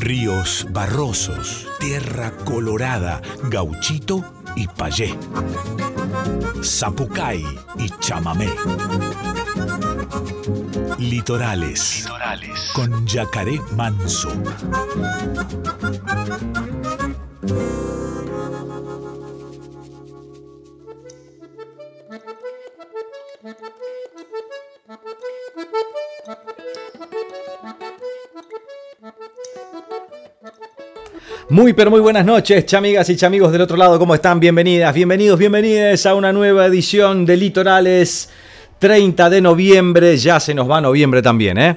ríos barrosos, tierra colorada, gauchito y payé, zapucay y chamamé. Litorales, Litorales. con yacaré manso. Muy pero muy buenas noches, chamigas y chamigos del otro lado, ¿cómo están? Bienvenidas, bienvenidos, bienvenidas a una nueva edición de Litorales 30 de noviembre, ya se nos va noviembre también, ¿eh?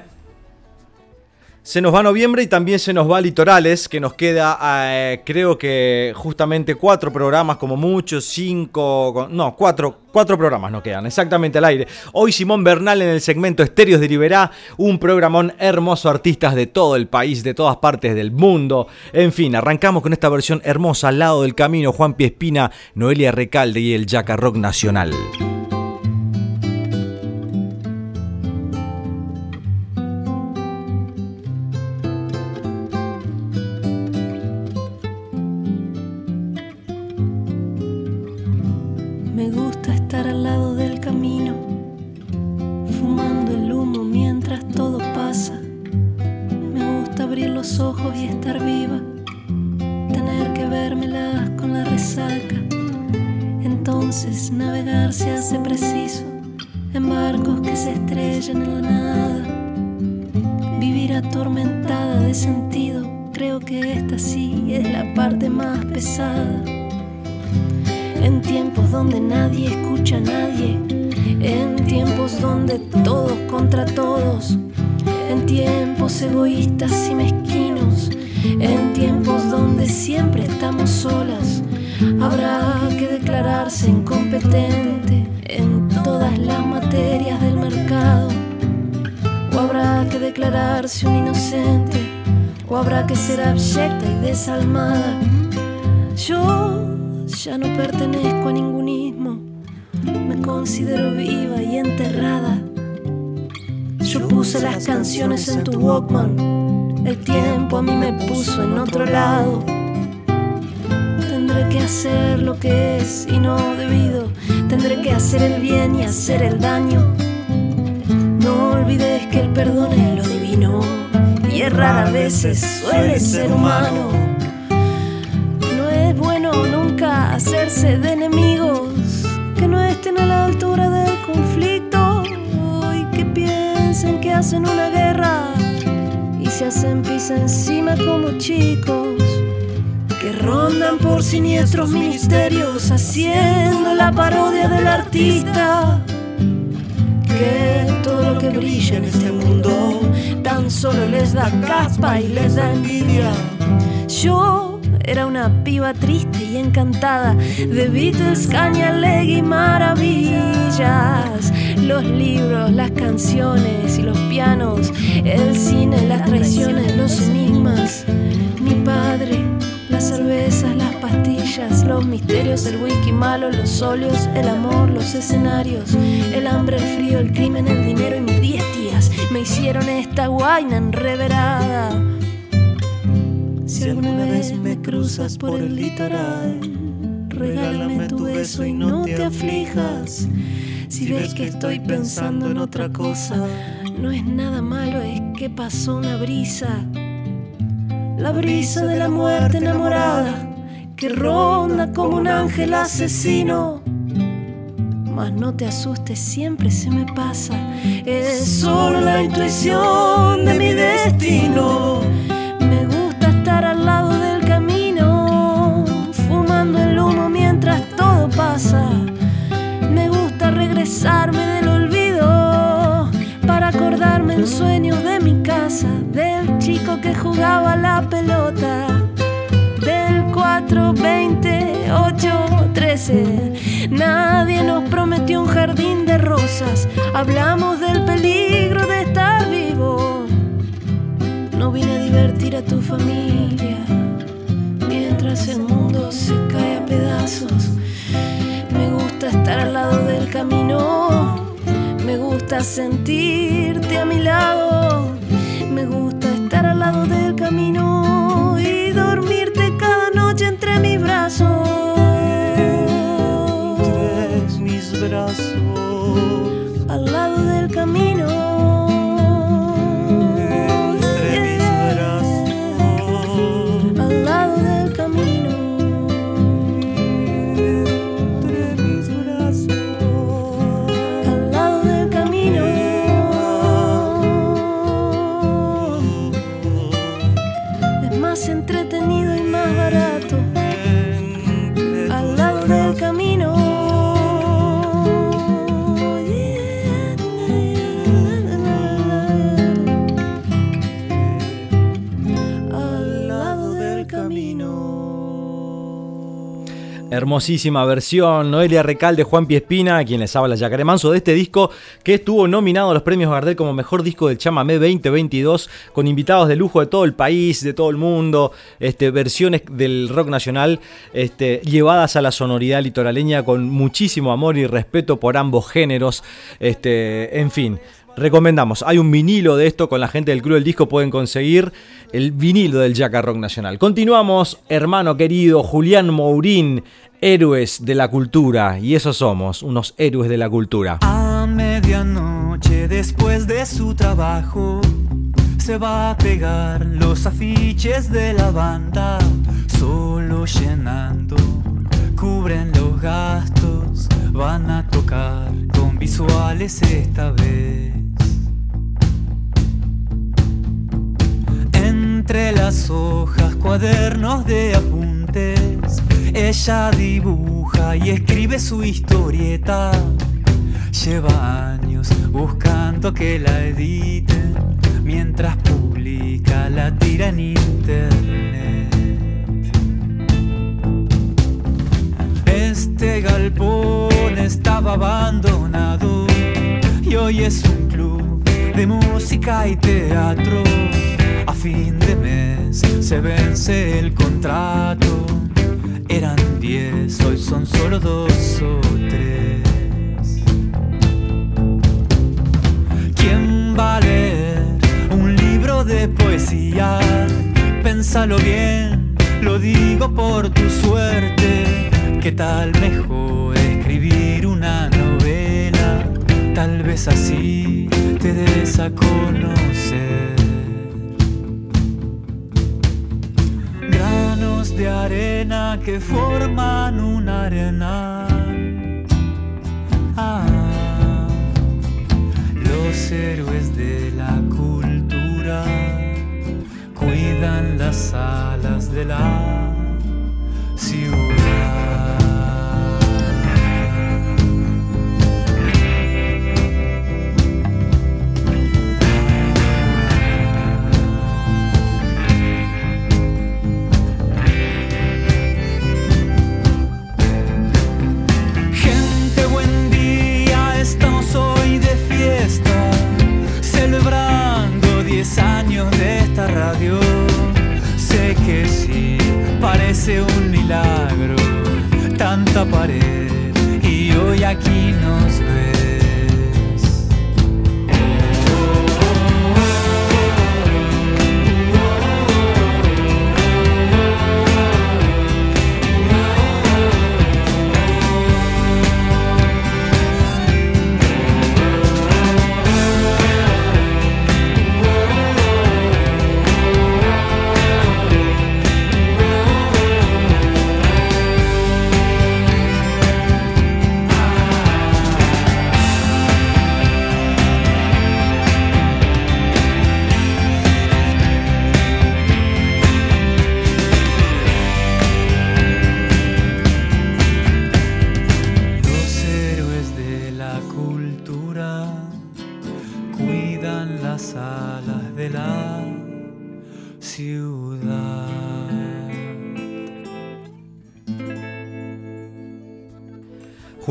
Se nos va noviembre y también se nos va Litorales, que nos queda, eh, creo que justamente cuatro programas, como muchos, cinco, no, cuatro, cuatro programas nos quedan, exactamente al aire. Hoy Simón Bernal en el segmento Estéreos de Liberá, un programón hermoso, artistas de todo el país, de todas partes del mundo. En fin, arrancamos con esta versión hermosa al lado del camino, Juan Piespina, Noelia Recalde y el Jaca Rock Nacional. atormentada de sentido, creo que esta sí es la parte más pesada. En tiempos donde nadie escucha a nadie, en tiempos donde todos contra todos, en tiempos egoístas y mezquinos, en tiempos donde siempre estamos solas, habrá que declararse incompetente en todas las materias de desalmada. Yo ya no pertenezco a ningún ismo, me considero viva y enterrada. Yo puse las canciones en tu Walkman, el tiempo a mí me puso en otro lado. Tendré que hacer lo que es y no debido, tendré que hacer el bien y hacer el daño. No olvides que el perdón es lo divino y errar a veces suele ser humano. hacerse de enemigos que no estén a la altura del conflicto. Y que piensen que hacen una guerra y se hacen pis encima como chicos que rondan por siniestros ministerios haciendo la parodia del artista que todo lo que brilla en este mundo tan solo les da caspa y les da envidia yo era una piba triste y encantada de Beatles, caña, y maravillas. Los libros, las canciones y los pianos, el cine, las traiciones, los enigmas. Mi padre, las cervezas, los misterios, el whisky malo, los óleos, el amor, los escenarios, el hambre, el frío, el crimen, el dinero y mis diez tías me hicieron esta guaina enreverada. Si alguna vez me cruzas por el litoral, regálame tu beso y no te aflijas. Si ves que estoy pensando en otra cosa, no es nada malo, es que pasó una brisa. La brisa de la muerte enamorada, que ronda como un ángel asesino. Mas no te asustes, siempre se me pasa. Es solo la intuición de mi destino al lado del camino, fumando el humo mientras todo pasa. Me gusta regresarme del olvido para acordarme en sueños de mi casa, del chico que jugaba la pelota, Nadie nos prometió un jardín de rosas. Hablamos del peligro de estar vivo. No vine a divertir a tu familia mientras el mundo se cae a pedazos. Me gusta estar al lado del camino. Me gusta sentirte a mi lado. Me gusta estar al lado del camino y dormirte cada noche entre mis brazos. brazos. Al lado del camino Hermosísima versión, Noelia Recalde, Juan Piespina, quien les habla Yacaré Manso, de este disco que estuvo nominado a los premios Gardel como mejor disco del Chamamé 2022, con invitados de lujo de todo el país, de todo el mundo, este, versiones del rock nacional este, llevadas a la sonoridad litoraleña con muchísimo amor y respeto por ambos géneros, este, en fin. Recomendamos, hay un vinilo de esto con la gente del Club del Disco, pueden conseguir el vinilo del Jack Rock Nacional. Continuamos, hermano querido Julián Mourín, héroes de la cultura, y eso somos, unos héroes de la cultura. A medianoche, después de su trabajo, se va a pegar los afiches de la banda, solo llenando, cubren los gastos, van a tocar con visuales esta vez. Entre las hojas, cuadernos de apuntes, ella dibuja y escribe su historieta. Lleva años buscando que la editen mientras publica la tira en internet. Este galpón estaba abandonado y hoy es un club de música y teatro fin de mes se vence el contrato. Eran diez, hoy son solo dos o tres. ¿Quién va a leer un libro de poesía? Pénsalo bien, lo digo por tu suerte. ¿Qué tal mejor escribir una novela? Tal vez así te des a conocer. De arena que forman una arena. Ah, los héroes de la cultura cuidan las alas de la ciudad. Parece un milagro, tanta pared y hoy aquí nos ve.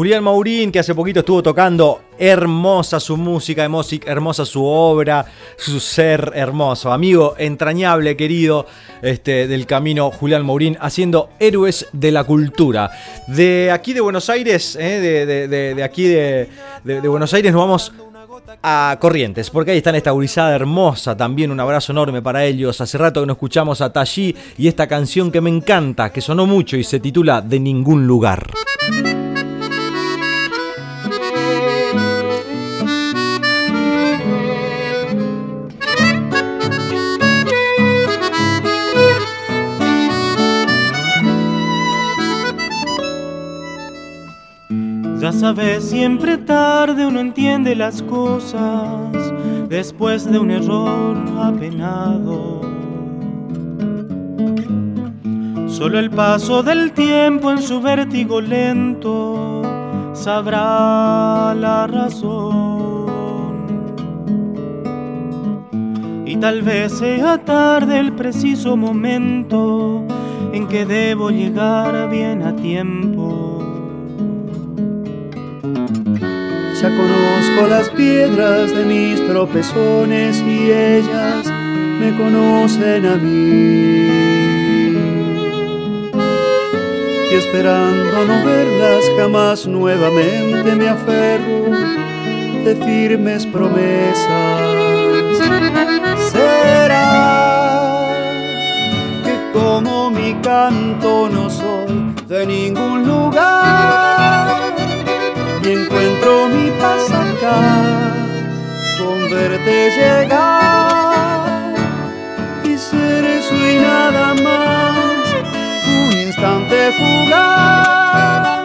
Julián Maurín, que hace poquito estuvo tocando, hermosa su música, hermosa su obra, su ser hermoso. Amigo entrañable, querido, este, del camino Julián Maurín, haciendo héroes de la cultura. De aquí de Buenos Aires, eh, de, aquí de, Buenos Aires nos vamos a Corrientes, porque ahí están esta gurizada hermosa, también un abrazo enorme para ellos. Hace rato que no escuchamos a Tallí y esta canción que me encanta, que sonó mucho y se titula De ningún lugar. Ya sabes, siempre tarde uno entiende las cosas después de un error apenado. Solo el paso del tiempo en su vértigo lento sabrá la razón. Y tal vez sea tarde el preciso momento en que debo llegar bien a tiempo. Ya conozco las piedras de mis tropezones y ellas me conocen a mí. Y esperando no verlas jamás nuevamente me aferro de firmes promesas. Será que como mi canto no soy de ningún lugar y encuentro mi paz acá con verte llegar y ser eso nada más un instante fugaz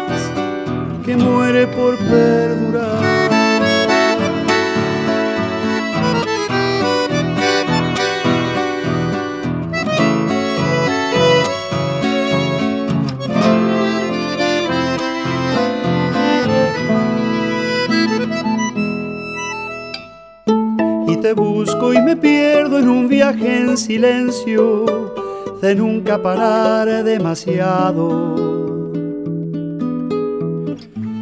que muere por perdurar. Busco y me pierdo en un viaje en silencio de nunca parar demasiado.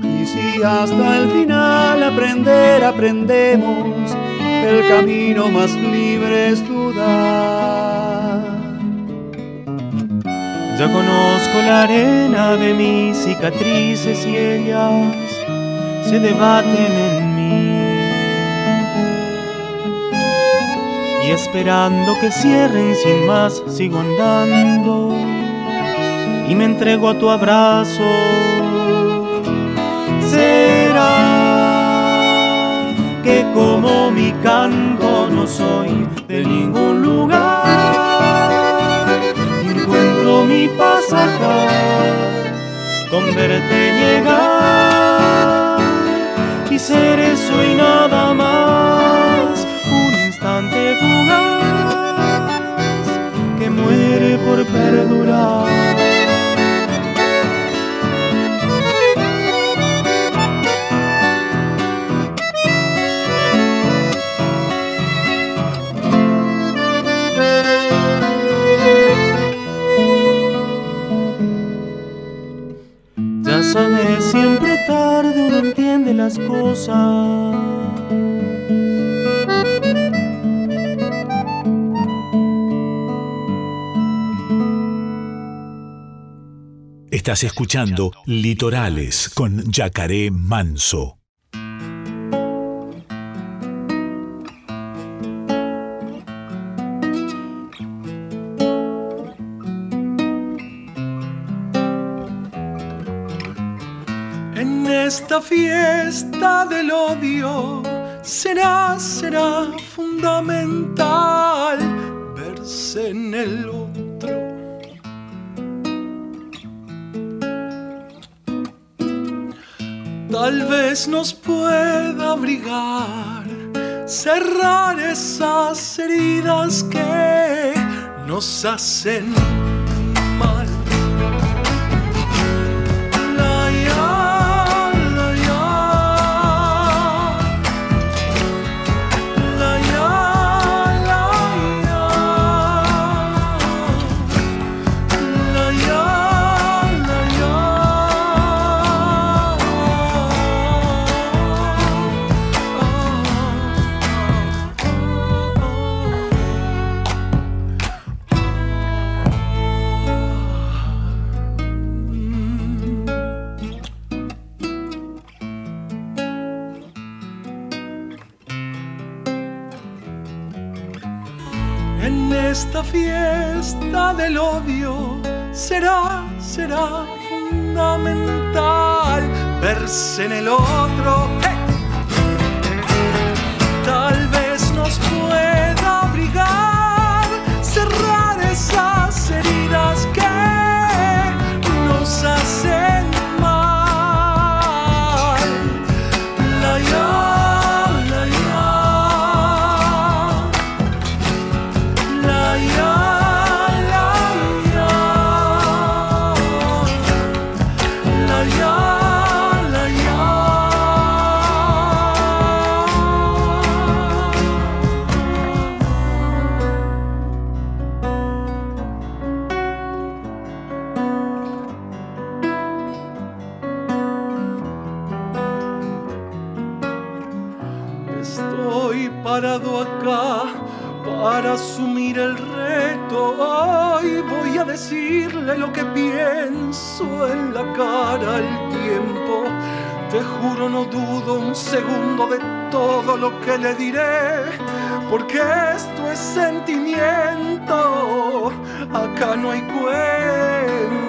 Y si hasta el final aprender aprendemos, el camino más libre es dudar. Ya conozco la arena de mis cicatrices y ellas se debaten en y esperando que cierren sin más sigo andando y me entrego a tu abrazo. Será que como mi canto no soy de ningún lugar, encuentro mi paz acá con verte llegar y ser eso y nada más que muere por perdurar. Ya sabes, siempre tarde uno entiende las cosas. Estás escuchando Litorales con Yacaré Manso. En esta fiesta del odio será, será fundamental verse en el tal vez nos pueda abrigar, cerrar esas heridas que nos hacen del odio será, será fundamental verse en el otro. Tal vez nos pueda obligar Hoy voy a decirle lo que pienso en la cara al tiempo. Te juro, no dudo un segundo de todo lo que le diré, porque esto es sentimiento. Acá no hay cuento.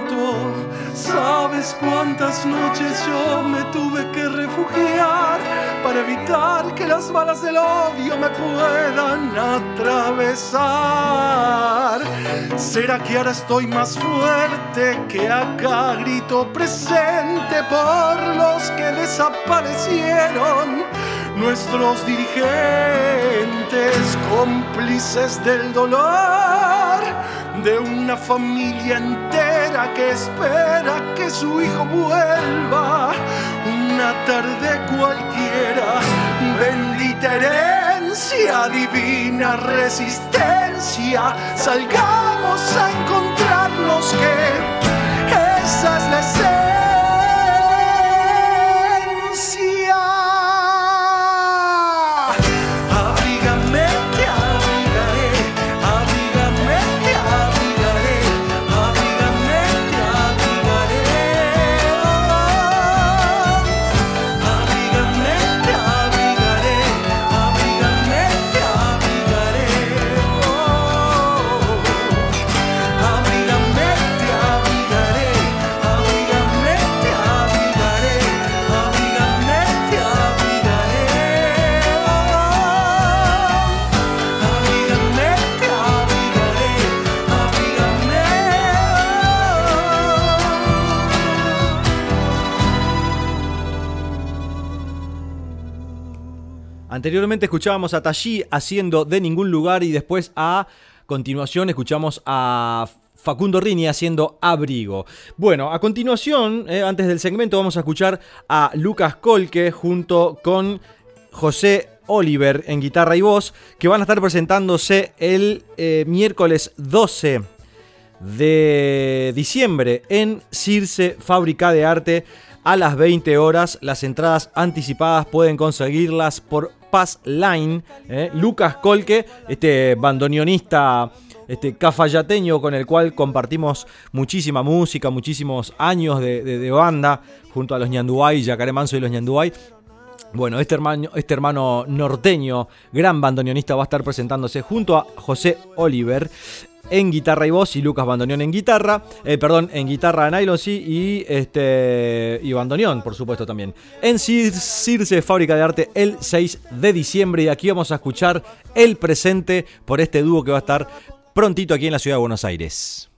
¿Sabes cuántas noches yo me tuve que refugiar para evitar que las balas del odio me puedan atravesar? ¿Será que ahora estoy más fuerte que acá grito presente por los que desaparecieron? Nuestros dirigentes cómplices del dolor de una familia entera que espera que su hijo vuelva. Una tarde cualquiera, bendita herencia, divina resistencia. Salgamos a encontrarnos que esa es. Anteriormente escuchábamos a Tashi haciendo De Ningún Lugar y después a continuación escuchamos a Facundo Rini haciendo Abrigo. Bueno, a continuación, eh, antes del segmento, vamos a escuchar a Lucas Colque junto con José Oliver en guitarra y voz, que van a estar presentándose el eh, miércoles 12 de diciembre en Circe Fábrica de Arte a las 20 horas. Las entradas anticipadas pueden conseguirlas por Pass Line. ¿eh? Lucas Colque, este bandoneonista este cafayateño con el cual compartimos muchísima música, muchísimos años de, banda junto a los Ñanduay, Yacaré Manso y los Ñanduay. Bueno, este hermano, este hermano norteño, gran bandoneonista, va a estar presentándose junto a José Oliver en guitarra y voz y Lucas Bandoneón en guitarra, eh, perdón, en guitarra nylon sí y este y bandoneón, por supuesto también. En Cir- Circe Fábrica de Arte el 6 de diciembre y aquí vamos a escuchar el presente por este dúo que va a estar prontito aquí en la ciudad de Buenos Aires.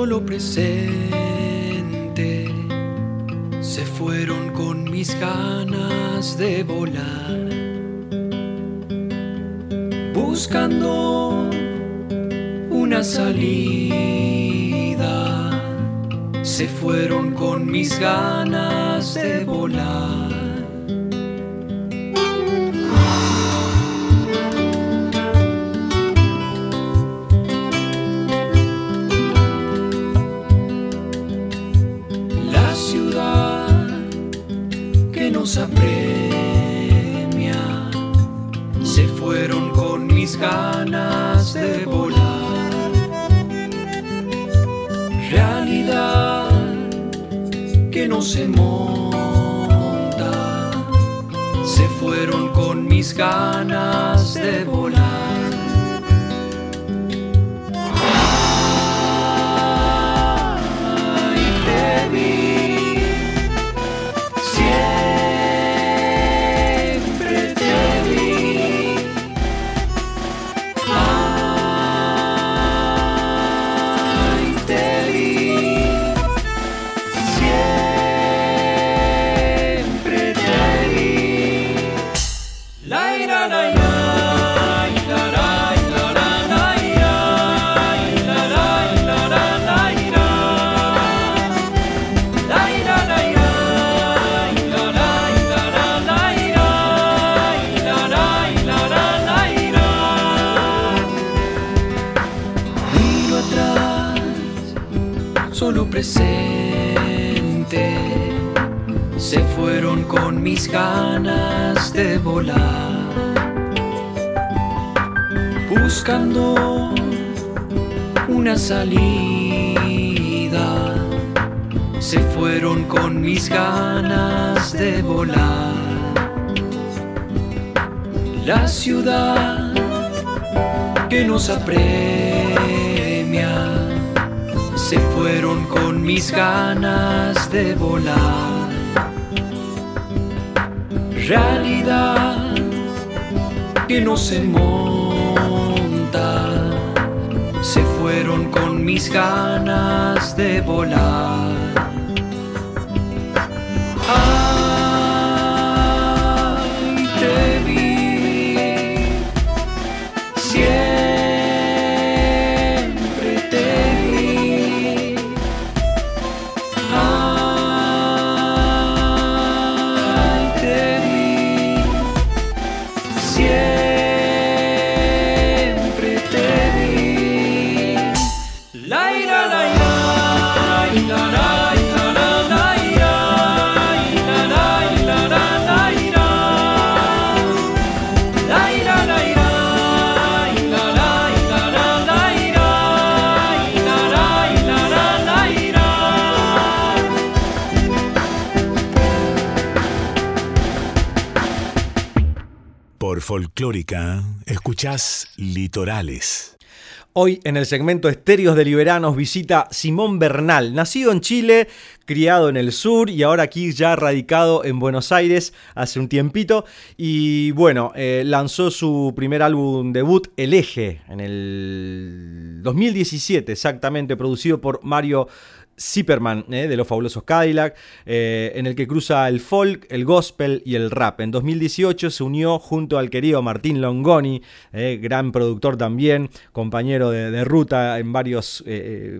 Solo presente. Se fueron con mis ganas de volar. Buscando una salida. Se fueron con mis ganas de volar. Nos se fueron con mis ganas de volar. Realidad que no se monta se fueron con mis ganas de volar. Ganas de volar, buscando una salida. Se fueron con mis ganas de volar. La ciudad que nos apremia se fueron con mis ganas de volar. Realidad que no se monta se fueron con mis ganas de volar. Folclórica, escuchás Litorales. Hoy en el segmento Estéreos de Liberanos visita Simón Bernal, nacido en Chile, criado en el sur y ahora aquí ya radicado en Buenos Aires hace un tiempito. Y bueno, eh, lanzó su primer álbum debut, El Eje, en el 2017 exactamente, producido por Mario Zipperman, eh, de los fabulosos Cadillac, eh, en el que cruza el folk, el gospel y el rap. En 2018 se unió junto al querido Martín Longoni, eh, gran productor también, compañero de, ruta en varios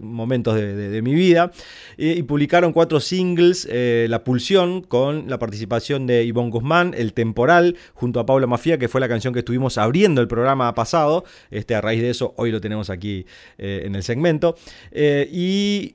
momentos de, mi vida, y, publicaron cuatro singles, La Pulsión, con la participación de Ivonne Guzmán, El Temporal, junto a Paula Mafia, que fue la canción que estuvimos abriendo el programa pasado. Este, a raíz de eso, hoy lo tenemos aquí en el segmento. Y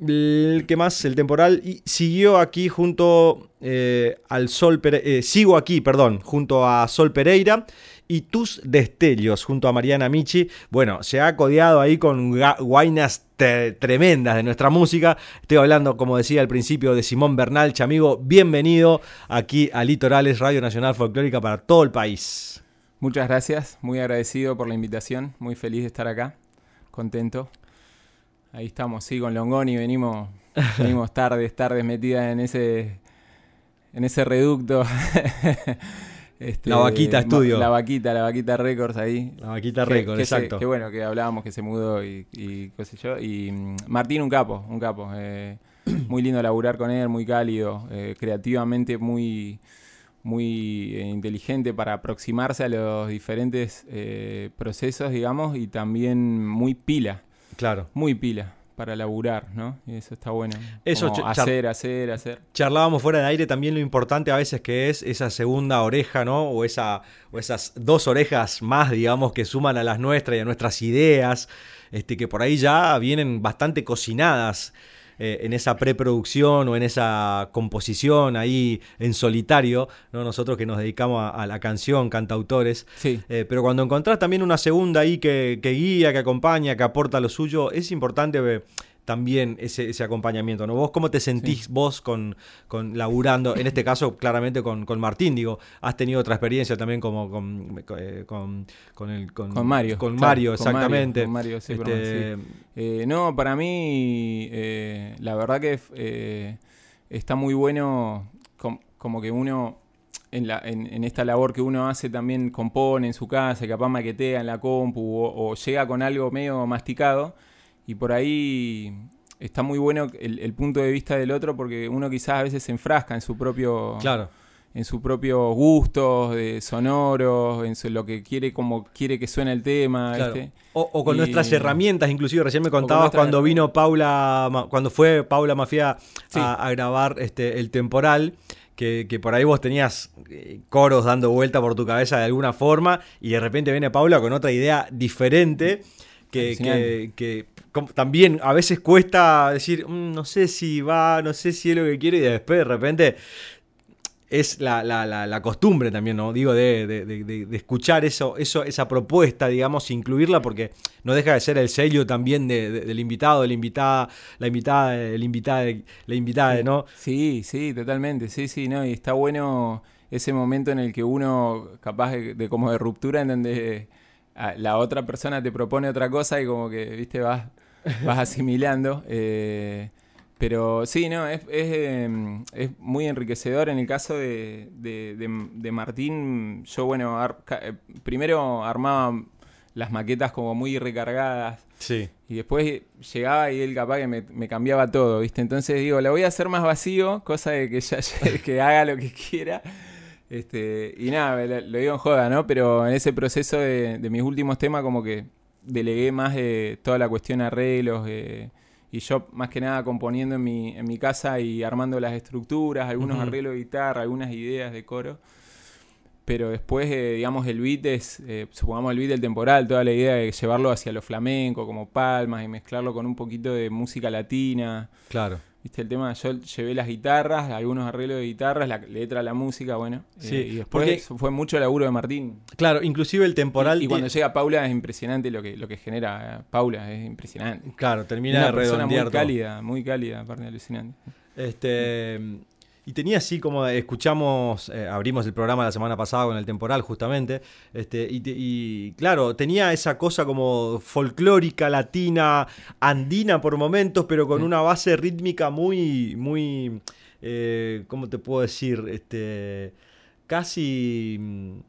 el que más, el temporal, y siguió aquí junto eh, al Sol Pereira, sigo aquí, perdón, junto a Sol Pereira y Tus Destellos, junto a Mariana Michi. Bueno, se ha codeado ahí con guainas tremendas de nuestra música. Estoy hablando, como decía al principio, de Simón Bernal, amigo. Bienvenido aquí a Litorales, Radio Nacional Folclórica para todo el país. Muchas gracias, muy agradecido por la invitación, muy feliz de estar acá, contento. Ahí estamos, sí, con Longoni venimos, venimos tardes, tardes metidas en ese, en ese reducto. Este, La Vaquita Estudio. La vaquita, la vaquita Records ahí. La vaquita se- exacto. que bueno, que hablábamos que se mudó y, y qué sé yo. Y mm, Martín, un capo, un capo. eh, muy lindo laburar con él, muy cálido, eh, creativamente muy, muy eh, inteligente para aproximarse a los diferentes eh, procesos, digamos, y también muy pila, Claro. muy pila para laburar, ¿no? Y eso está bueno. Eso, hacer, hacer, hacer. Charlábamos fuera de aire también lo importante a veces que es esa segunda oreja, ¿no? O, esa, o esas dos orejas más, digamos, que suman a las nuestras y a nuestras ideas, este, que por ahí ya vienen bastante cocinadas eh, en esa preproducción o en esa composición ahí en solitario, ¿no? Nosotros que nos dedicamos a, a la canción, cantautores. Sí. Eh, pero cuando encontrás también una segunda ahí que, que guía, que acompaña, que aporta lo suyo, es importante eh, también ese, ese acompañamiento, ¿no? ¿Vos cómo te sentís vos con, con laburando, en este caso claramente con, con Martín, digo, has tenido otra experiencia también como con, eh, con, con el, con, Con Mario, Con claro, Mario, exactamente. con Mario Zipperman, Este, Eh, no, para mí, eh, la verdad que eh, está muy bueno, com- como que uno, en, la, en, en esta labor que uno hace, también compone en su casa, capaz maquetea en la compu o, o llega con algo medio masticado, y por ahí está muy bueno el, el punto de vista del otro, porque uno quizás a veces se enfrasca en su propio Claro. en sus propios gustos de sonoros, en su- lo que quiere, como quiere que suene el tema, Claro. O, o con Y- nuestras herramientas, inclusive recién me contabas cuando vino Paula, cuando fue Paula Mafia Sí. a, a grabar este el temporal, que, que por ahí vos tenías eh, coros dando vuelta por tu cabeza de alguna forma, y de repente viene Paula con otra idea diferente. Que, que- que como- también a veces cuesta decir, "Mm, no sé si va, no sé si es lo que quiero y después de repente es la, la- la- la costumbre también, ¿no? Digo, de, de- de- de- escuchar eso, eso, esa propuesta, digamos, incluirla, porque no deja de ser el sello también de- de- del invitado, de la invitada, la invitada, el invitada, la invitada, ¿no? Sí, sí, totalmente, sí, sí, no, y está bueno ese momento en el que uno, capaz de, de como de ruptura, en donde la otra persona te propone otra cosa y como que, viste, vas, vas asimilando. eh, pero sí, no, es, es, eh, es muy enriquecedor. En el caso de, de- de- de Martín, yo, bueno, ar- eh, primero armaba las maquetas como muy recargadas. Sí. Y después llegaba y él capaz que me, me cambiaba todo, ¿viste? Entonces digo, la voy a hacer más vacío, cosa de que ya que haga lo que quiera. Este, y nada, lo, digo en joda, ¿no? Pero en ese proceso de, de mis últimos temas como que delegué más de toda la cuestión arreglos eh, y yo más que nada componiendo en mi, en mi casa y armando las estructuras, algunos arreglos de guitarra, algunas ideas de coro. Pero después, eh, digamos, el beat es, eh, supongamos el beat del temporal, toda la idea de llevarlo hacia lo flamenco, como palmas, y mezclarlo con un poquito de música latina. Claro. Viste el tema, yo llevé las guitarras, algunos arreglos de guitarras, la letra, la música, bueno. eh, Sí, y después porque- fue mucho laburo de Martín. Claro, inclusive el temporal. Y, y cuando llega Paula es impresionante lo que, lo que genera eh, Paula, es impresionante. Claro, termina Una de persona muy todo. cálida, muy cálida, aparte alucinante. Este, y tenía así como escuchamos, eh, abrimos el programa la semana pasada con el temporal justamente, este, y, claro, tenía esa cosa como folclórica, latina, andina por momentos, pero con una base rítmica muy, muy, eh, ¿cómo te puedo decir? Este, casi...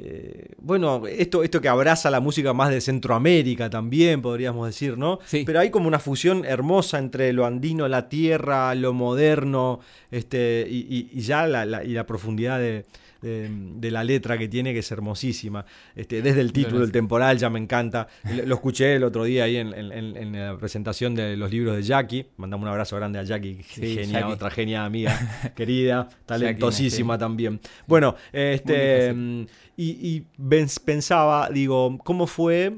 eh, bueno, esto, esto que abraza la música más de Centroamérica también, podríamos decir, ¿no? Sí. Pero hay como una fusión hermosa entre lo andino, la tierra, lo moderno, este, y, y- y ya la, la- y la profundidad de, de- de la letra que tiene, que es hermosísima. Este, desde el título, el temporal, ya me encanta. Lo escuché el otro día ahí en, en- la presentación de los libros de Jackie. Mandamos un abrazo grande a Jackie, Sí, genia, Jackie. otra genia amiga, querida, talentosísima sí. también. Bueno, este, mm, y, y pens- pensaba, digo, ¿cómo fue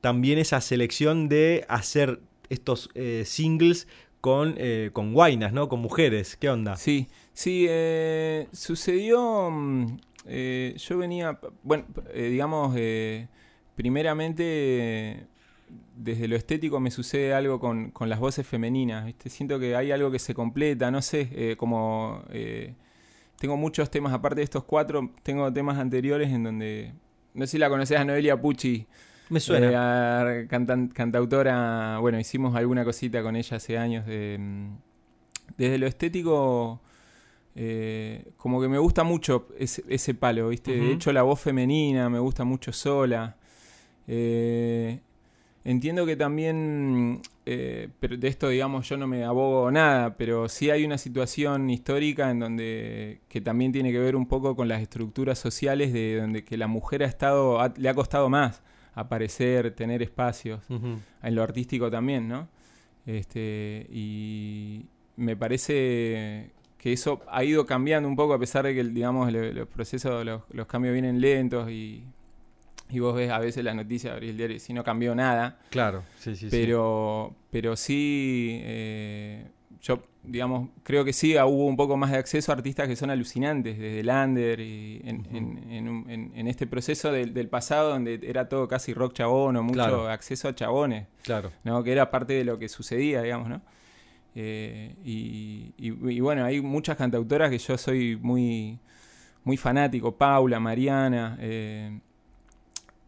también esa selección de hacer estos eh, singles con, eh, con guainas, ¿no? Con mujeres. ¿Qué onda? Sí, sí, eh, sucedió. mm, eh, yo venía, bueno, eh, digamos, eh, primeramente, desde lo estético me sucede algo con, con las voces femeninas, ¿viste? Siento que hay algo que se completa, no sé, eh, como. eh, tengo muchos temas, aparte de estos cuatro, tengo temas anteriores en donde. No sé si la conoces a Noelia Pucci. Me suena. Eh, cantan- cantautora, bueno, hicimos alguna cosita con ella hace años. De, mm, desde lo estético, eh, como que me gusta mucho ese, ese palo, ¿viste? De hecho, la voz femenina me gusta mucho sola. Eh, entiendo que también, eh, pero de esto, digamos, yo no me abogo nada, pero sí hay una situación histórica en donde que también tiene que ver un poco con las estructuras sociales de donde que la mujer ha estado, ha- le ha costado más aparecer, tener espacios en lo artístico también, ¿no? Este, y me parece que eso ha ido cambiando un poco a pesar de que, digamos, lo- los procesos, los, los cambios vienen lentos y, y vos ves a veces las noticias, abrís el diario y si no cambió nada, Claro, sí, sí. sí. pero, pero sí, eh, yo, digamos, creo que sí ah, hubo un poco más de acceso a artistas que son alucinantes, desde Lander y en, en- en un- en- en este proceso del, del pasado donde era todo casi rock chabón o mucho Claro. acceso a chabones. Claro. ¿no? que era parte de lo que sucedía, digamos, ¿no? Eh, y, y- bueno, hay muchas cantautoras que yo soy muy, muy fanático, Paula, Mariana. eh,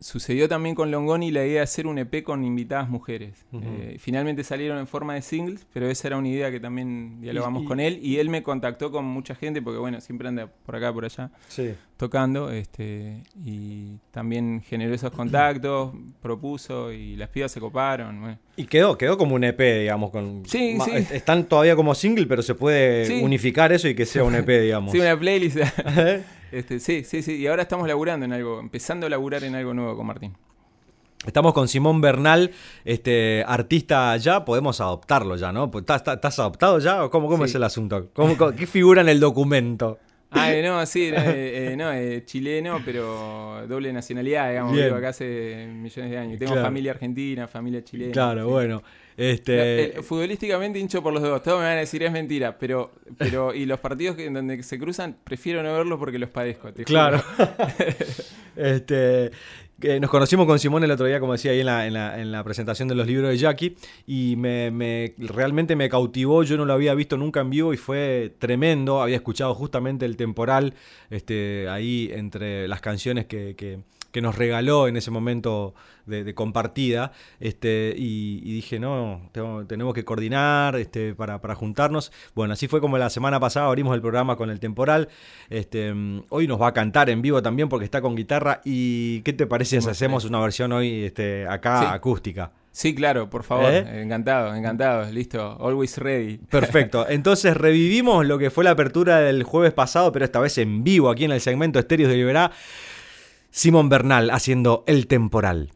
sucedió también con Longoni la idea de hacer un EP con invitadas mujeres. Eh, finalmente salieron en forma de singles, pero esa era una idea que también dialogamos Y- y- con él y él me contactó con mucha gente porque bueno, siempre anda por acá, por allá Sí. tocando este y también generó esos contactos, propuso y las pibas se coparon. bueno. Y quedó, quedó como un EP, digamos. Con, Sí, sí. est- Están todavía como single, pero se puede unificar eso y que sea un EP, digamos. Sí, una playlist. este, sí, sí, sí. Y ahora estamos laburando en algo, empezando a laburar en algo nuevo con Martín. Estamos con Simón Bernal, este artista ya, podemos adoptarlo ya, ¿no? Pues, ¿Estás, adoptado ya? ¿O cómo, cómo Sí. es el asunto? ¿Cómo, cómo- ¿Qué figura en el documento? Ah, no, sí, no, eh, eh, no, eh, chileno, pero doble nacionalidad, digamos. Vivo acá hace millones de años. Tengo Claro. familia argentina, familia chilena. Claro, sí. bueno. Este, eh, futbolísticamente hincho por los dos. Todos me van a decir es mentira, pero, pero y los partidos en donde se cruzan, prefiero no verlos porque los padezco. te. Claro. este, nos conocimos con Simón el otro día, como decía ahí en la, en la- en la presentación de los libros de Jackie, y me, me- realmente me cautivó. Yo no lo había visto nunca en vivo y fue tremendo. Había escuchado justamente el temporal este, ahí entre las canciones que, que- que nos regaló en ese momento de, de compartida. Este, y, y dije, no, tengo- tenemos que coordinar este, para, para juntarnos. Bueno, así fue como la semana pasada abrimos el programa con el temporal. Este, mm, hoy nos va a cantar en vivo también porque está con guitarra. ¿Y qué te parece si hacemos una versión hoy este, acá Sí. acústica? Sí, claro, por favor. ¿Eh? Encantado, encantado. Listo. Always ready. Perfecto. Entonces revivimos lo que fue la apertura del jueves pasado, pero esta vez en vivo aquí en el segmento Estéreos de Liberá. Simón Bernal haciendo El Temporal.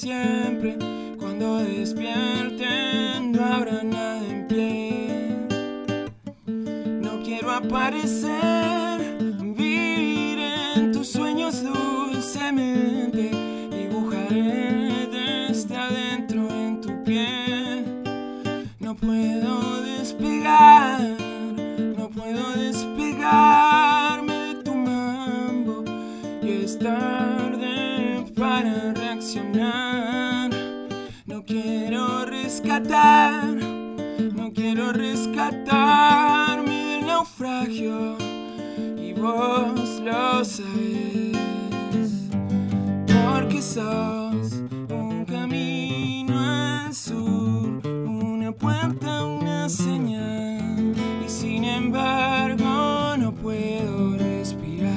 Siempre. Cuando despierten no habrá nada en pie. No quiero aparecer, vivir en tus sueños dulcemente. Dibujaré desde adentro en tu piel. No puedo despegar, no puedo despegarme de tu mambo. Y es no quiero rescatarme del naufragio. Y vos lo sabes, porque sos un camino al sur, una puerta, una señal. Y sin embargo no puedo respirar.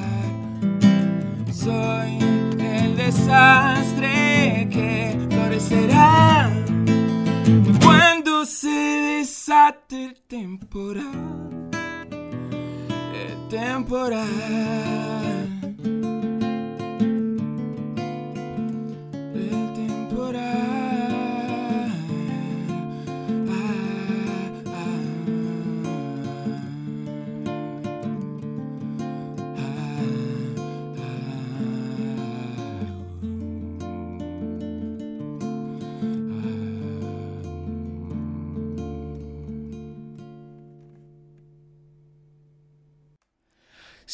Soy el desastre desate el temporal. El temporal.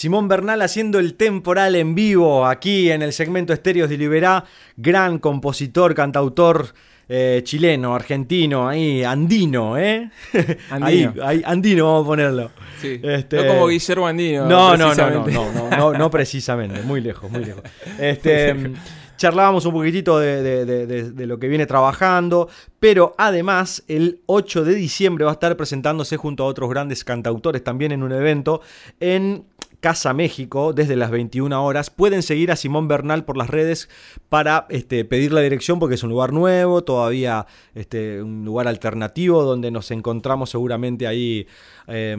Simón Bernal haciendo el temporal en vivo aquí en el segmento Estéreos de Liberá. Gran compositor, cantautor eh, chileno, argentino, ahí, andino, ¿eh? Andino. Ahí, ahí, andino, vamos a ponerlo. Sí. Este- No como Guillermo Andino. No, no, no, no, no, no, no, no precisamente, muy lejos, muy lejos. Este, charlábamos un poquitito de, de- de- de- de lo que viene trabajando, pero además el 8 de diciembre va a estar presentándose junto a otros grandes cantautores también en un evento en Casa México desde las 21 horas. Pueden seguir a Simón Bernal por las redes para este, pedir la dirección porque es un lugar nuevo, todavía este, un lugar alternativo donde nos encontramos seguramente ahí eh,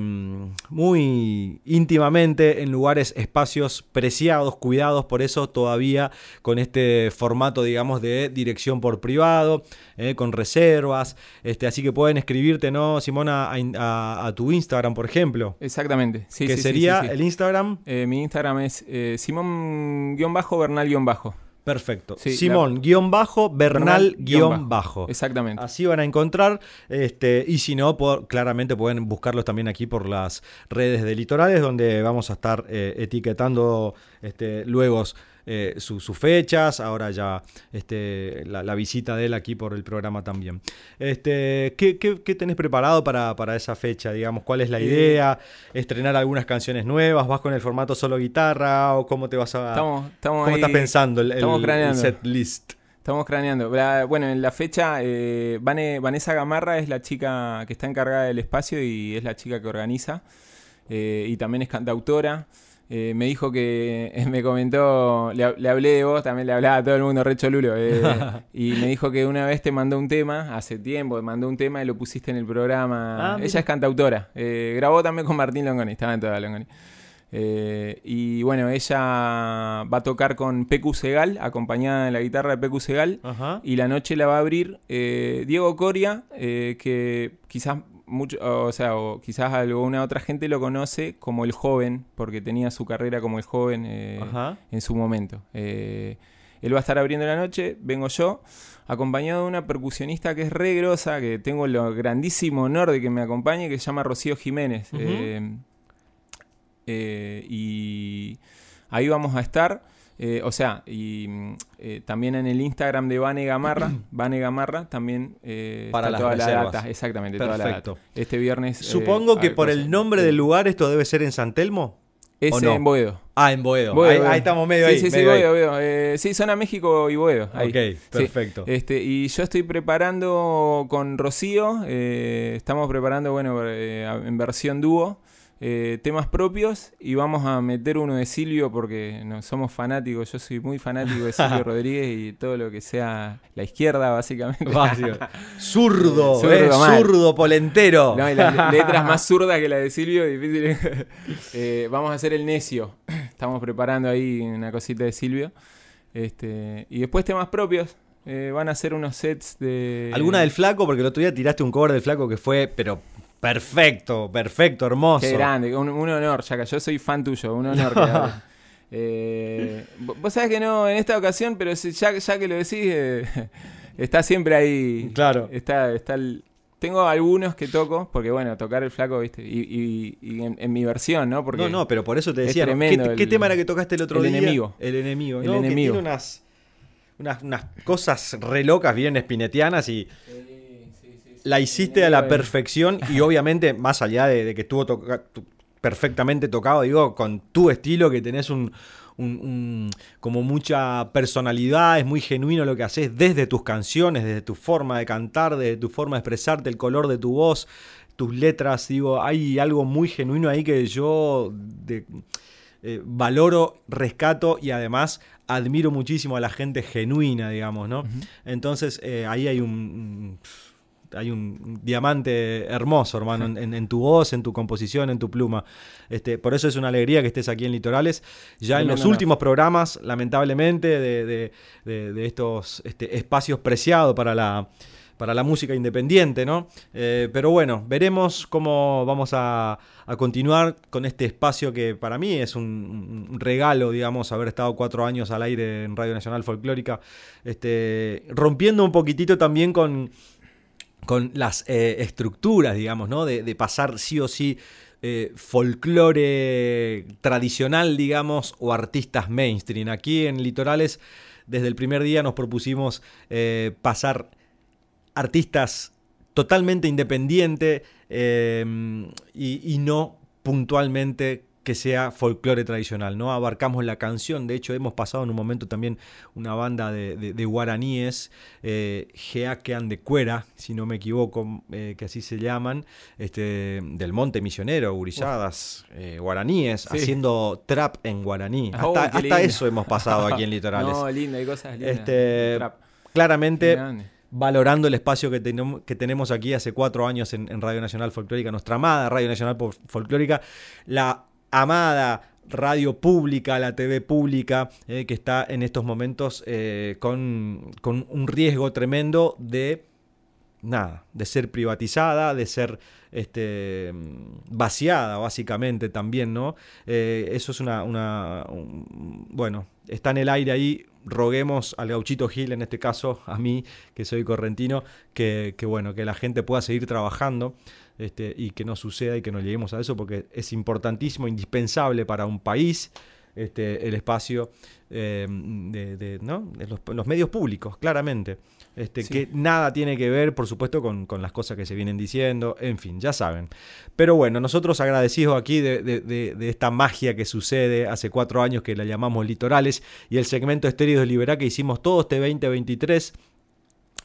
muy íntimamente en lugares, espacios preciados, cuidados, por eso todavía con este formato, digamos, de dirección por privado, eh, con reservas. Este, así que pueden escribirte, ¿no, Simona, a, a- a tu Instagram, por ejemplo? Exactamente. Sí, que sí, sería sí, sí. el Instagram. Eh, mi Instagram es eh, Simón-Bernal-Bajo. Perfecto. Sí, Simón, guion bajo, Bernal, guion bajo. Exactamente. Así van a encontrar. Este, y si no, por- claramente pueden buscarlos también aquí por las redes de Litorales, donde vamos a estar eh, etiquetando este, luego eh, su- sus fechas. Ahora ya este, la, la visita de él aquí por el programa también. Este, ¿qué, qué- qué tenés preparado para, para esa fecha? Digamos, ¿cuál es la Eh, idea? ¿Estrenar algunas canciones nuevas? ¿Vas con el formato solo guitarra? ¿O cómo te vas a.? Estamos, estamos ¿Cómo ahí- estás pensando el, el- estamos el craneando. set list? Estamos craneando. La- bueno, en la fecha, eh, Vane- Vanessa Gamarra es la chica que está encargada del espacio y es la chica que organiza. Eh, y también es cantautora. Eh, me dijo que, me comentó, le, le hablé de vos, también le hablaba a todo el mundo, re cholulo. eh, y me dijo que una vez te mandó un tema, hace tiempo, te mandó un tema y lo pusiste en el programa. Ah. Ella es cantautora. eh, grabó también con Martín Longoni, estaba en toda Longoni. Eh, y bueno, ella va a tocar con Pecu Segal, acompañada en la guitarra de Pecu Segal. Ajá. Y la noche la va a abrir eh, Diego Coria, eh, que quizás mucho, o sea, o quizás alguna otra gente lo conoce como el joven, porque tenía su carrera como el joven eh, en su momento. Eh, él va a estar abriendo la noche, vengo yo, acompañado de una percusionista que es re grosa, que tengo el grandísimo honor de que me acompañe, que se llama Rocío Jiménez. Eh, eh, y ahí vamos a estar. Eh, o sea, y mm, eh, también en el Instagram de Vane Gamarra, Vane Gamarra también eh, Para está las toda la data, exactamente, toda la Perfecto. data. Este viernes. eh, Supongo que por el nombre del lugar esto debe ser en San Telmo. Es ¿o no? en Boedo. Ah, en Boedo. Boedo, ahí, Boedo. ahí estamos medio sí, ahí. Sí, sí, medio ahí. Boedo, Boedo. Eh, sí, zona México y Boedo. ahí. Ok, Sí. perfecto. Este, y yo estoy preparando con Rocío, eh, estamos preparando, bueno, eh, en versión dúo, eh, temas propios y vamos a meter uno de Silvio porque no, somos fanáticos, yo soy muy fanático de Silvio Rodríguez y todo lo que sea la izquierda, básicamente. Zurdo, Zurdo, eh, zurdo, polentero. No, y las letras más zurdas que la de Silvio, difícil. Eh, vamos a hacer el necio. Estamos preparando ahí una cosita de Silvio. Este, y después temas propios. Eh, van a hacer unos sets de. ¿Alguna del flaco? Porque el otro día tiraste un cover del flaco que fue, pero perfecto, perfecto, hermoso. Qué grande, un, un honor, Yaka. Yo soy fan tuyo, un honor. que hables. Eh, vo- vos sabés que no en esta ocasión, pero si- ya, ya que lo decís, eh, está siempre ahí. Claro. Está, está el- tengo algunos que toco, porque bueno, tocar el flaco, viste, y, y- y en, en mi versión, ¿no? Porque No, no, pero por eso te es decía, ¿no? ¿qué, tremendo qué tema era que tocaste el otro el día? enemigo. El enemigo, El ¿no? Que enemigo. tiene unas, unas, unas cosas re locas, bien espinetianas y la hiciste a la perfección y obviamente, más allá de, de que estuvo toca- perfectamente tocado, digo, con tu estilo, que tenés un, un- un- como mucha personalidad, es muy genuino lo que haces desde tus canciones, desde tu forma de cantar, desde tu forma de expresarte, el color de tu voz, tus letras, digo, hay algo muy genuino ahí que yo de- eh, valoro, rescato y además admiro muchísimo a la gente genuina, digamos, ¿no? Entonces eh, ahí hay un, un- hay un diamante hermoso, hermano, en, tu voz, en tu composición, en tu pluma. Este, por eso es una alegría que estés aquí en Litorales. Ya en los últimos programas, lamentablemente, de, de- de- de estos este, espacios preciados para la, para la música independiente, ¿no? Eh, pero bueno, veremos cómo vamos a, a continuar con este espacio que para mí es un, un regalo, digamos, haber estado cuatro años al aire en Radio Nacional Folclórica, este, rompiendo un poquitito también con, con las eh, estructuras, digamos, ¿no? De, pasar sí o sí eh, folclore tradicional, digamos, o artistas mainstream. Aquí en Litorales, desde el primer día nos propusimos eh, pasar artistas totalmente independientes eh, y, y no puntualmente que sea folclore tradicional, ¿no? Abarcamos la canción, de hecho hemos pasado en un momento también una banda de, de- de guaraníes, eh, Jeaquean de Cuera, si no me equivoco, eh, que así se llaman, este, del Monte Misionero, gurilladas, eh, guaraníes, Sí. haciendo trap en guaraní. Oh, hasta eso hemos pasado aquí en Litorales. No, lindo, hay cosas lindas. Este, Trap. claramente grande. valorando el espacio que, tenemos que tenemos aquí hace cuatro años en, en Radio Nacional Folclórica, nuestra amada Radio Nacional Folclórica, la amada radio pública, la TV pública, eh, que está en estos momentos eh, con, con un riesgo tremendo de nada, de ser privatizada, de ser este, vaciada, básicamente también, ¿no? Eh, eso es una, una- un- bueno, está en el aire ahí. Roguemos al gauchito Gil, en este caso, a mí, que soy correntino, que, que, bueno, que la gente pueda seguir trabajando este, y que no suceda y que no lleguemos a eso, porque es importantísimo, indispensable para un país este, el espacio eh, de, de, ¿no? de los, los medios públicos, claramente. Este, Sí. Que nada tiene que ver, por supuesto, con, con las cosas que se vienen diciendo, en fin, ya saben. Pero bueno, nosotros agradecidos aquí de, de- de- de esta magia que sucede hace cuatro años que la llamamos Litorales y el segmento Estéreo de Liberá que hicimos todo este 2023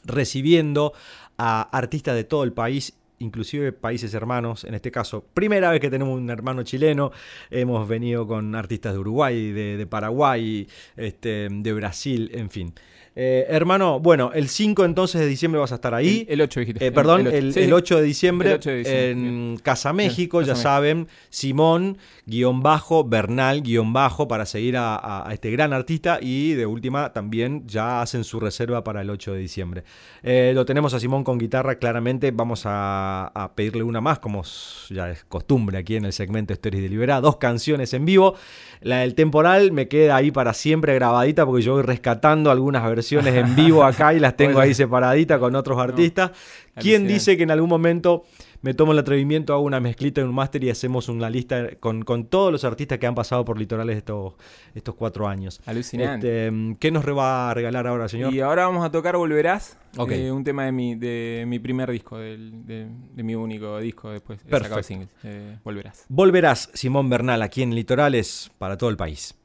recibiendo a artistas de todo el país inclusive países hermanos, en este caso, primera vez que tenemos un hermano chileno, hemos venido con artistas de Uruguay, de, Paraguay, este, de Brasil, en fin. Eh, hermano, bueno, el 5 entonces de diciembre vas a estar ahí. El, el 8 dijiste. Eh, perdón, el, Sí, el 8 de diciembre, El 8 de diciembre, en Casa México, ya saben, Simón, guion bajo, Bernal, guion bajo, para seguir a, a- a este gran artista y de última también ya hacen su reserva para el 8 de diciembre. Eh, lo tenemos a Simón con guitarra, claramente vamos a, a pedirle una más, como ya es costumbre aquí en el segmento Stories de Liberá, dos canciones en vivo. La del temporal me queda ahí para siempre grabadita porque yo voy rescatando algunas versiones en vivo acá y las tengo Bueno. ahí separaditas con otros artistas. ¿Quién Alucinante. dice que en algún momento me tomo el atrevimiento, hago una mezclita en un máster y hacemos una lista con, con todos los artistas que han pasado por Litorales estos, estos cuatro años? Alucinante. Este, ¿Qué nos va a regalar ahora, señor? Y ahora vamos a tocar Volverás, Ok. eh, un tema de mi, de mi primer disco, del- de, de mi único disco después. he sacado Perfecto. singles, eh, Volverás. Volverás, Simón Bernal, aquí en Litorales para todo el país.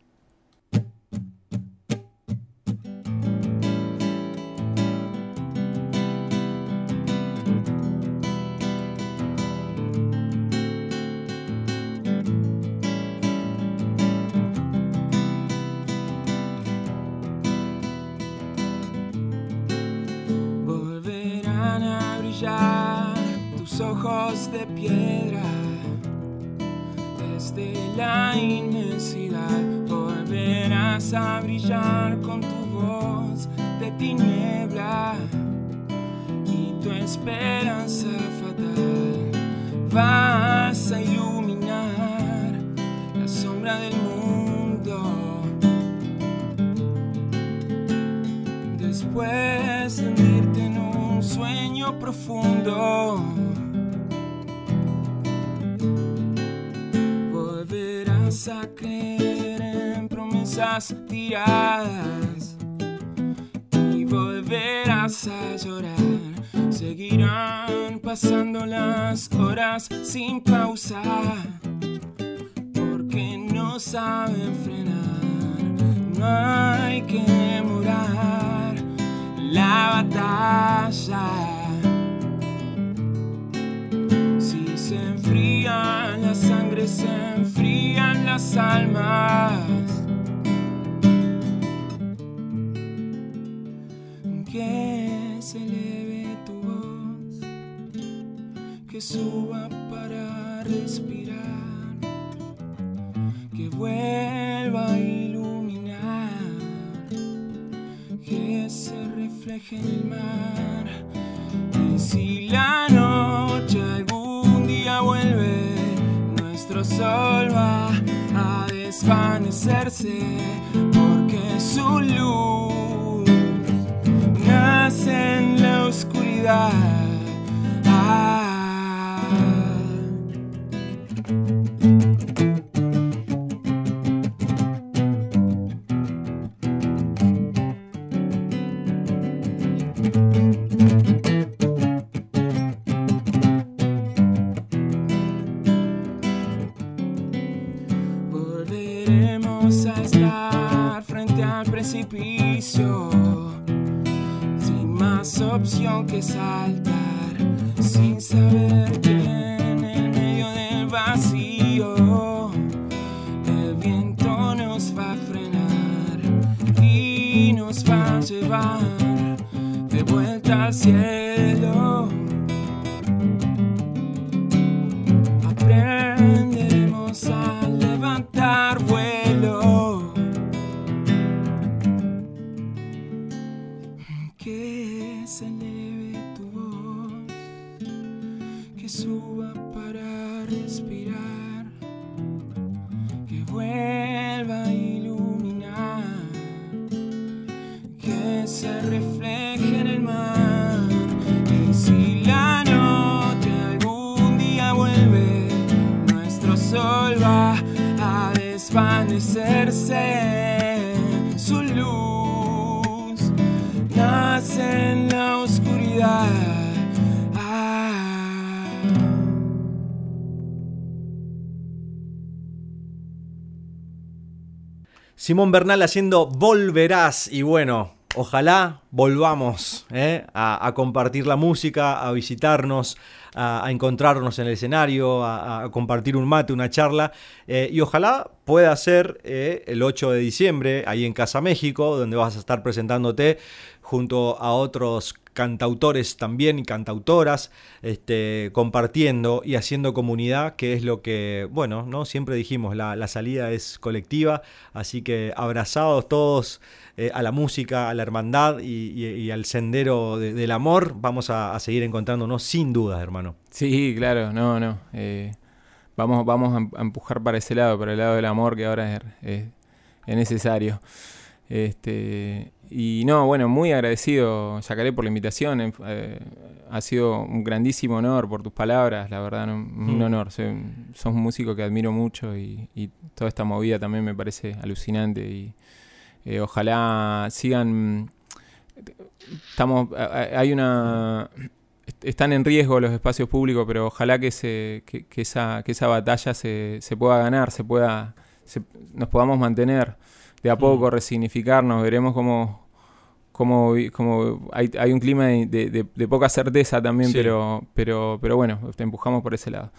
De piedra desde la inmensidad. Volverás a brillar con tu voz de tiniebla y tu esperanza fatal. Vas a iluminar la sombra del mundo. Después de hundirte en un sueño profundo, volverás a creer en promesas tiradas y volverás a llorar. Seguirán pasando las horas sin pausa porque no saben frenar. No hay que demorar la batalla. Si se enfría la sangre, se almas. Que se eleve tu voz, que suba para respirar que vuelva a iluminar, que se refleje en el mar. Y si la noche algún día vuelve, nuestro sol desvanecerse, porque su luz nace en la oscuridad. Ah. Simón Bernal haciendo Volverás. Y bueno, ojalá volvamos ¿eh? a, compartir la música, a visitarnos, a, encontrarnos en el escenario, a, a compartir un mate, una charla. eh, y ojalá pueda ser eh, el 8 de diciembre, ahí en Casa México, donde vas a estar presentándote junto a otros cantautores también y cantautoras, este, compartiendo y haciendo comunidad, que es lo que, bueno, ¿no? siempre dijimos, la, la salida es colectiva, así que abrazados todos eh, a la música, a la hermandad y, al sendero de- del amor, vamos a, seguir encontrándonos sin dudas, hermano. Sí, claro, no, no. eh, vamos, vamos a em- a empujar para ese lado, para el lado del amor que ahora es, es- es necesario. Este, y no, bueno, muy agradecido, Yacaré, por la invitación. eh, ha sido un grandísimo honor por tus palabras, la verdad, no, un Mm. honor. Soy sos un músico que admiro mucho y, y toda esta movida también me parece alucinante. Y eh, ojalá sigan. Estamos, hay una est- están en riesgo los espacios públicos, pero ojalá que, se, que, que esa, que esa batalla se, se pueda ganar, se pueda, se- nos podamos mantener de a poco, resignificarnos, veremos cómo, cómo, cómo hay, hay un clima de, de- poca certeza también, Sí. pero, pero, pero bueno, te empujamos por ese lado.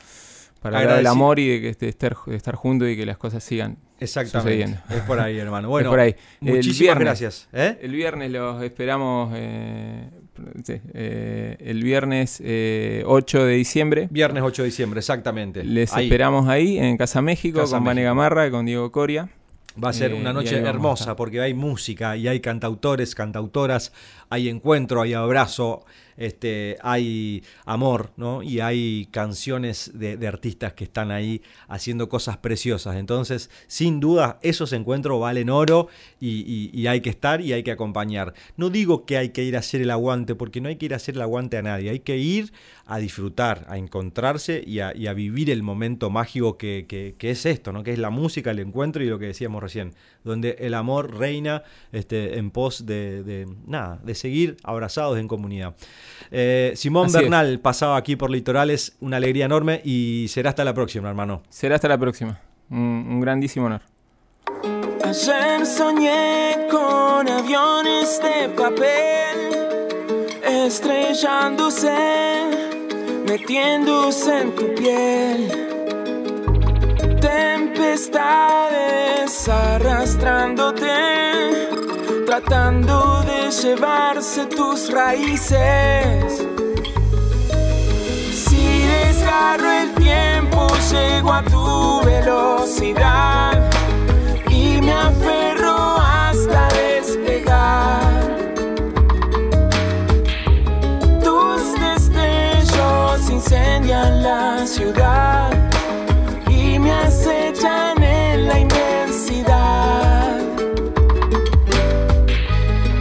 Para el lado del amor y de, que, de estar, de estar juntos y que las cosas sigan Exactamente. sucediendo. Es por ahí, hermano. Bueno, es por ahí. El muchísimas viernes- gracias. ¿eh? El viernes los esperamos. eh, eh, el viernes eh, 8 de diciembre. Viernes 8 de diciembre, exactamente. Les Ahí. esperamos ahí en Casa México Casa con Vane. Gamarra y con Diego Coria. Va a ser Eh, una noche hermosa porque hay música y hay cantautores, cantautoras, hay encuentro, hay abrazo, este, hay amor, ¿no? Y hay canciones de, de artistas que están ahí haciendo cosas preciosas. Entonces, sin duda, esos encuentros valen oro y, y- y hay que estar y hay que acompañar. No digo que hay que ir a hacer el aguante, porque no hay que ir a hacer el aguante a nadie. Hay que ir a disfrutar, a encontrarse y a, y a vivir el momento mágico que, que- que es esto, ¿no? Que es la música, el encuentro y lo que decíamos recién, donde el amor reina este, en pos de, de nada, de seguir abrazados en comunidad. Eh, Simón Así es. Bernal pasaba aquí por Litorales, una alegría enorme y será hasta la próxima, hermano. Será hasta la próxima. Un, un grandísimo honor. Ayer soñé con aviones de papel estrellándose, metiéndose en tu piel. Tempestades arrastrándote, tratando de llevarse tus raíces. Si desgarro el tiempo, llego a tu velocidad y me aferro la ciudad y me acechan en la inmensidad.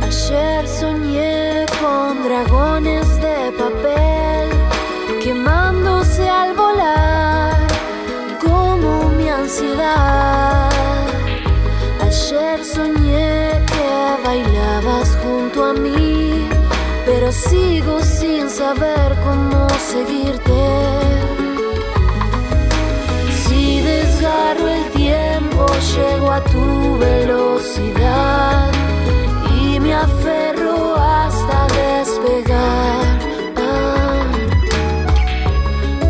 Ayer soñé con dragones de papel quemándose al volar como mi ansiedad. Ayer soñé que bailabas junto a mí, pero sigo sin saber cómo seguirte. Llego a tu velocidad y me aferro hasta despegar. Ah.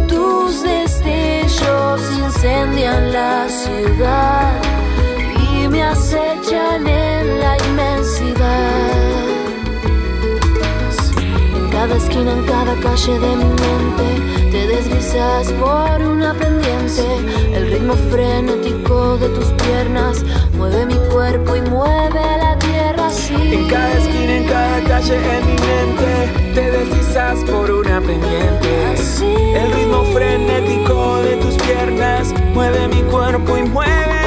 Tus destellos incendian la ciudad y me acechan en la inmensidad. En cada esquina, en cada calle de mi mente, te deslizas por una pendiente. El ritmo frenético de tus piernas mueve mi cuerpo y mueve la tierra así. En cada esquina, en cada calle, en mi mente, te deslizas por una pendiente. Así. El ritmo frenético de tus piernas mueve mi cuerpo y mueve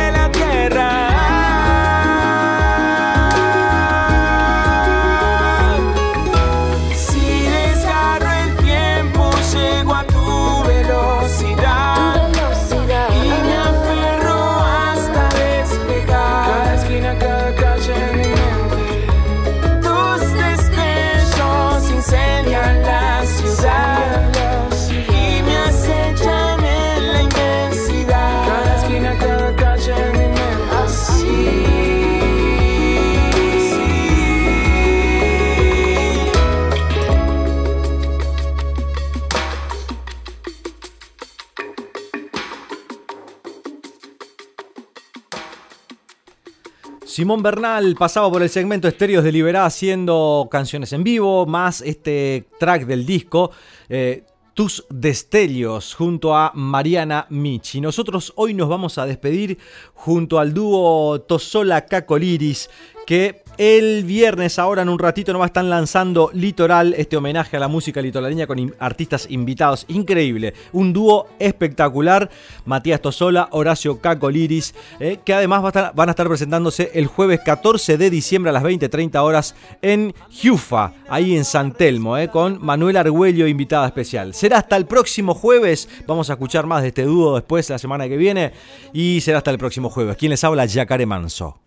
Simón Bernal pasaba por el segmento Estéreos de Liberá haciendo canciones en vivo, más este track del disco. eh, tus destellos junto a Mariana Michi. Nosotros hoy nos vamos a despedir junto al dúo Tosola Cacoliris que el viernes ahora en un ratito nomás están lanzando Litoral, este homenaje a la música litoraleña con artistas invitados. Increíble, un dúo espectacular. Matías Tosola, Horacio Cacoliris, eh, que además van a estar presentándose el jueves 14 de diciembre a las 20-30 horas en Jufa, ahí en San Telmo, eh, con Manuel Argüello, invitada especial. Será hasta el próximo jueves. Vamos a escuchar más de este dúo después, la semana que viene. Y será hasta el próximo jueves. ¿Quién les habla? Yacare Manso.